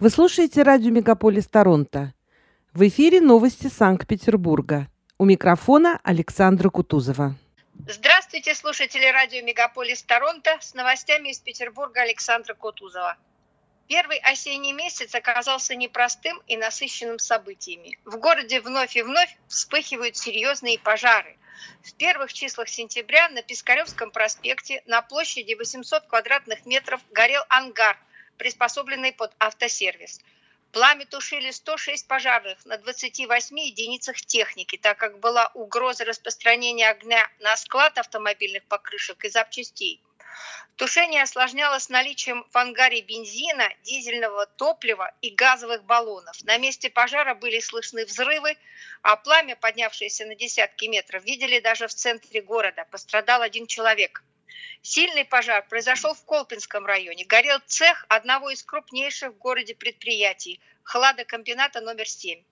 Вы слушаете радио «Мегаполис Торонто». В эфире новости Санкт-Петербурга. У микрофона Александра Кутузова. Здравствуйте, слушатели радио «Мегаполис Торонто». С новостями из Петербурга Александра Кутузова. Первый осенний месяц оказался непростым и насыщенным событиями. В городе вновь и вновь вспыхивают серьезные пожары. В первых числах сентября на Пискаревском проспекте на площади 800 квадратных метров горел ангар – приспособленный под автосервис. Пламя тушили 106 пожарных на 28 единицах техники, так как была угроза распространения огня на склад автомобильных покрышек и запчастей. Тушение осложнялось наличием в ангаре бензина, дизельного топлива и газовых баллонов. На месте пожара были слышны взрывы, а пламя, поднявшееся на десятки метров, видели даже в центре города. Пострадал один человек. Сильный пожар произошел в Колпинском районе. Горел цех одного из крупнейших в городе предприятий – хладокомбината номер 7.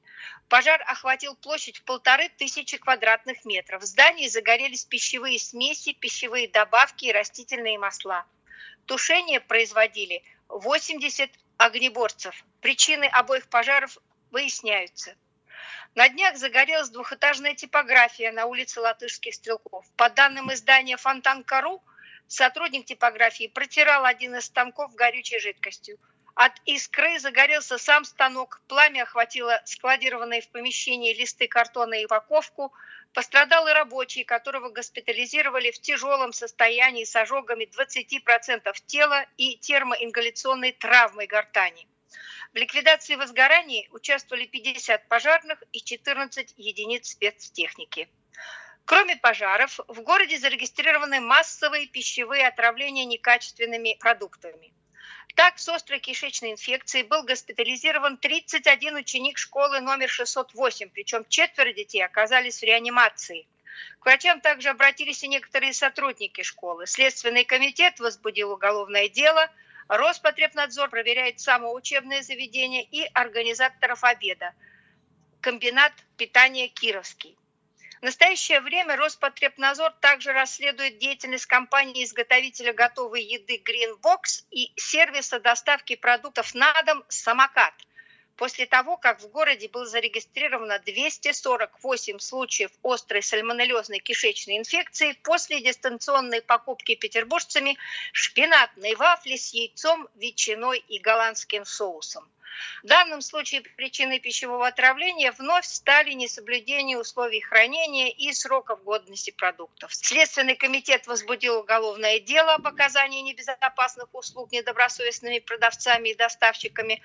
Пожар охватил площадь в полторы тысячи квадратных метров. В здании загорелись пищевые смеси, пищевые добавки и растительные масла. Тушение производили 80 огнеборцев. Причины обоих пожаров выясняются. На днях загорелась двухэтажная типография на улице Латышских стрелков. По данным издания «Фонтан.ру», сотрудник типографии протирал один из станков горючей жидкостью. От искры загорелся сам станок, пламя охватило складированные в помещении листы картона и упаковку. Пострадал и рабочий, которого госпитализировали в тяжелом состоянии с ожогами 20% тела и термоингаляционной травмой гортани. В ликвидации возгораний участвовали 50 пожарных и 14 единиц спецтехники. Кроме пожаров, в городе зарегистрированы массовые пищевые отравления некачественными продуктами. Так, с острой кишечной инфекцией был госпитализирован 31 ученик школы номер 608, причем четверо детей оказались в реанимации. К врачам также обратились и некоторые сотрудники школы. Следственный комитет возбудил уголовное дело – Роспотребнадзор проверяет само учебное заведение и организаторов обеда. Комбинат питания «Кировский». В настоящее время Роспотребнадзор также расследует деятельность компании-изготовителя готовой еды Greenbox и сервиса доставки продуктов на дом «Самокат» после того, как в городе было зарегистрировано 248 случаев острой сальмонеллезной кишечной инфекции после дистанционной покупки петербуржцами шпинатной вафли с яйцом, ветчиной и голландским соусом. В данном случае причиной пищевого отравления вновь стали несоблюдение условий хранения и сроков годности продуктов. Следственный комитет возбудил уголовное дело об оказании небезопасных услуг недобросовестными продавцами и доставщиками.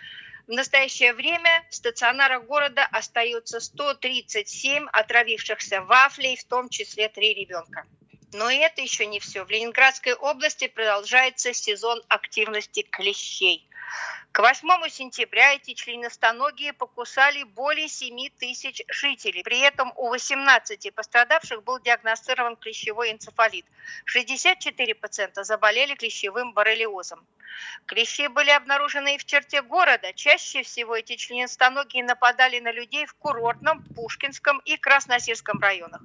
В настоящее время в стационарах города остается 137 отравившихся вафлей, в том числе три ребенка. Но это еще не все. В Ленинградской области продолжается сезон активности клещей. К 8 сентября эти членистоногие покусали более 7 тысяч жителей. При этом у 18 пострадавших был диагностирован клещевой энцефалит. 64% заболели клещевым боррелиозом. Клещи были обнаружены и в черте города. Чаще всего эти членистоногие нападали на людей в Курортном, Пушкинском и Красносельском районах.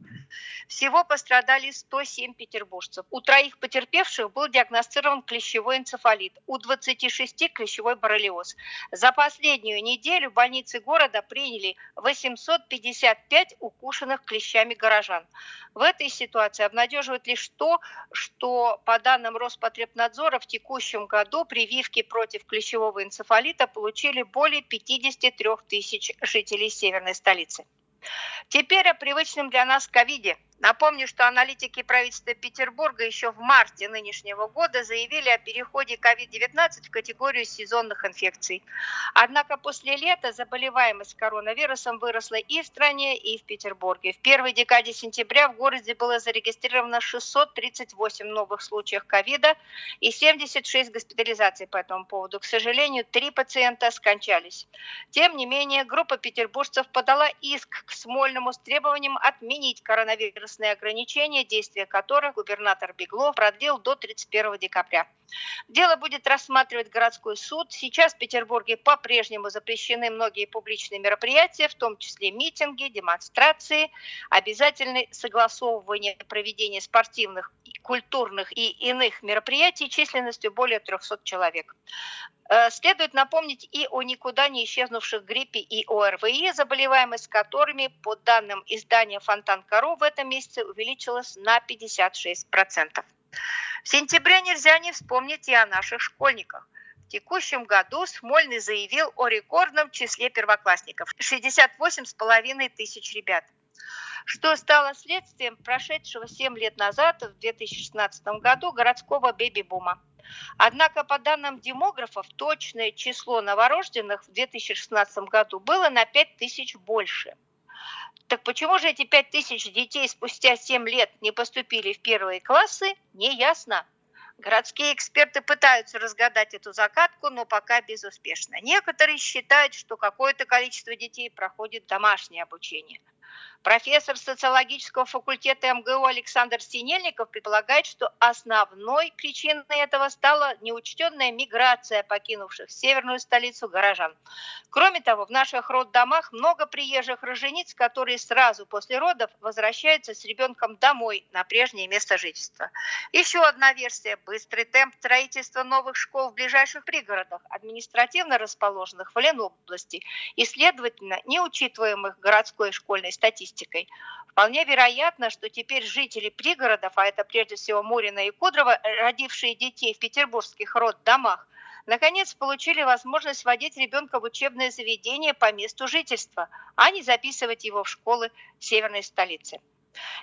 Всего пострадали 107 петербуржцев. У троих потерпевших был диагностирован клещевой энцефалит, у 26 клещевой боррелиоз. За последнюю неделю больницы города приняли 855 укушенных клещами горожан. В этой ситуации обнадеживает лишь то, что по данным Роспотребнадзора в текущем году прививки против клещевого энцефалита получили более 53 тысяч жителей северной столицы. Теперь о привычном для нас ковиде – Напомню, что аналитики правительства Петербурга еще в марте нынешнего года заявили о переходе COVID-19 в категорию сезонных инфекций. Однако после лета заболеваемость коронавирусом выросла и в стране, и в Петербурге. В первой декаде сентября в городе было зарегистрировано 638 новых случаев ковида и 76 госпитализаций по этому поводу. К сожалению, три пациента скончались. Тем не менее, группа петербуржцев подала иск к Смольному с требованием отменить коронавирус возрастные ограничения, действия которых губернатор Беглов продлил до 31 декабря. Дело будет рассматривать городской суд. Сейчас в Петербурге по-прежнему запрещены многие публичные мероприятия, в том числе митинги, демонстрации, обязательное согласовывание проведения спортивных, культурных и иных мероприятий численностью более 300 человек. Э, следует напомнить и о никуда не исчезнувших гриппе и ОРВИ, заболеваемость которыми, по данным издания «Фонтан-Кару», в этом месяце увеличилась на 56%. В сентябре нельзя не вспомнить и о наших школьниках. В текущем году Смольный заявил о рекордном числе первоклассников – 68,5 тысяч ребят что стало следствием прошедшего 7 лет назад, в 2016 году, городского бэби-бума. Однако, по данным демографов, точное число новорожденных в 2016 году было на 5 тысяч больше. Так почему же эти 5 тысяч детей спустя 7 лет не поступили в первые классы, не ясно. Городские эксперты пытаются разгадать эту загадку, но пока безуспешно. Некоторые считают, что какое-то количество детей проходит домашнее обучение – Профессор социологического факультета МГУ Александр Синельников предполагает, что основной причиной этого стала неучтенная миграция покинувших северную столицу горожан. Кроме того, в наших роддомах много приезжих рожениц, которые сразу после родов возвращаются с ребенком домой на прежнее место жительства. Еще одна версия – быстрый темп строительства новых школ в ближайших пригородах, административно расположенных в Ленобласти и, следовательно, неучитываемых городской школьной статистикой. Вполне вероятно, что теперь жители пригородов, а это прежде всего Мурина и Кудрово, родившие детей в петербургских роддомах, наконец получили возможность водить ребенка в учебное заведение по месту жительства, а не записывать его в школы северной столицы.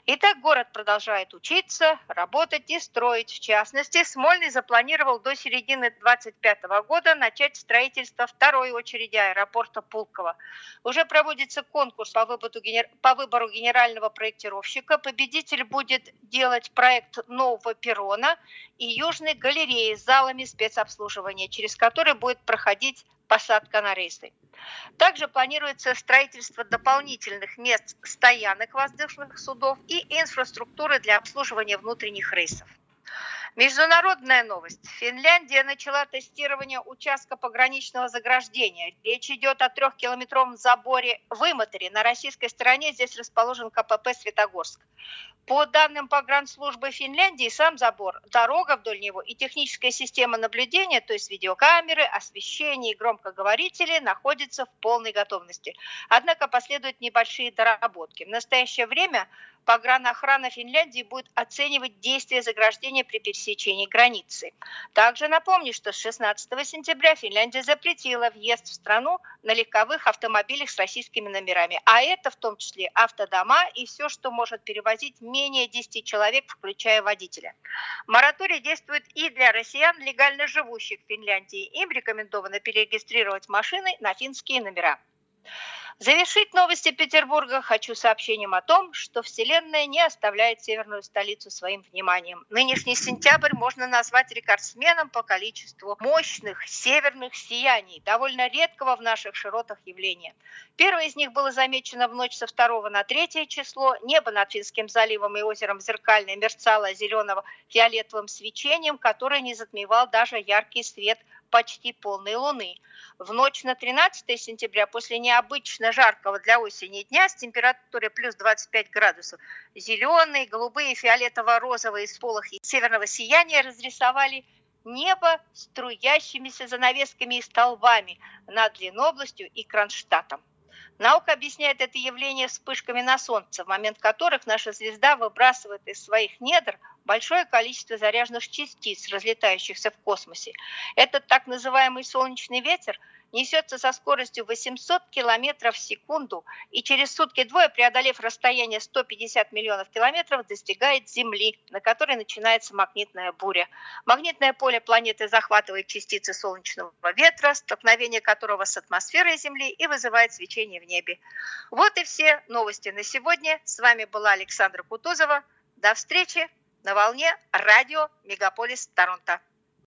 Итак, город продолжает учиться, работать и строить. В частности, Смольный запланировал до середины 2025 года начать строительство второй очереди аэропорта Пулково. Уже проводится конкурс по выбору, по выбору генерального проектировщика. Победитель будет делать проект нового перрона и южной галереи с залами спецобслуживания, через который будет проходить посадка на рейсы. Также планируется строительство дополнительных мест стоянок воздушных судов и инфраструктуры для обслуживания внутренних рейсов. Международная новость. Финляндия начала тестирование участка пограничного заграждения. Речь идет о трехкилометровом заборе в. На российской стороне здесь расположен КПП «Светогорск». По данным погранслужбы Финляндии, сам забор, дорога вдоль него и техническая система наблюдения, то есть видеокамеры, освещение и громкоговорители, находятся в полной готовности. Однако последуют небольшие доработки. В настоящее время погранохрана Финляндии будет оценивать действия заграждения при пересечении границы. Также напомню, что с 16 сентября Финляндия запретила въезд в страну на легковых автомобилях с российскими номерами, а это в том числе автодома и все, что может перевозить менее 10 человек, включая водителя. Мораторий действует и для россиян, легально живущих в Финляндии. Им рекомендовано перерегистрировать машины на финские номера. Завершить новости Петербурга хочу сообщением о том, что Вселенная не оставляет северную столицу своим вниманием. Нынешний сентябрь можно назвать рекордсменом по количеству мощных северных сияний, довольно редкого в наших широтах явления. Первое из них было замечено в ночь со 2 на 3 число. Небо над Финским заливом и озером Зеркальное мерцало зеленого фиолетовым свечением, которое не затмевал даже яркий свет почти полной луны. В ночь на 13 сентября после необычно жаркого для осени дня с температурой плюс 25 градусов зеленые, голубые, фиолетово-розовые сполохи северного сияния разрисовали небо струящимися занавесками и столбами над Ленобластью и Кронштадтом. Наука объясняет это явление вспышками на Солнце, в момент которых наша звезда выбрасывает из своих недр большое количество заряженных частиц, разлетающихся в космосе. Этот так называемый солнечный ветер – несется со скоростью 800 км в секунду и через сутки-двое, преодолев расстояние 150 миллионов километров, достигает Земли, на которой начинается магнитная буря. Магнитное поле планеты захватывает частицы солнечного ветра, столкновение которого с атмосферой Земли и вызывает свечение в небе. Вот и все новости на сегодня. С вами была Александра Кутузова. До встречи на волне радио Мегаполис Торонто.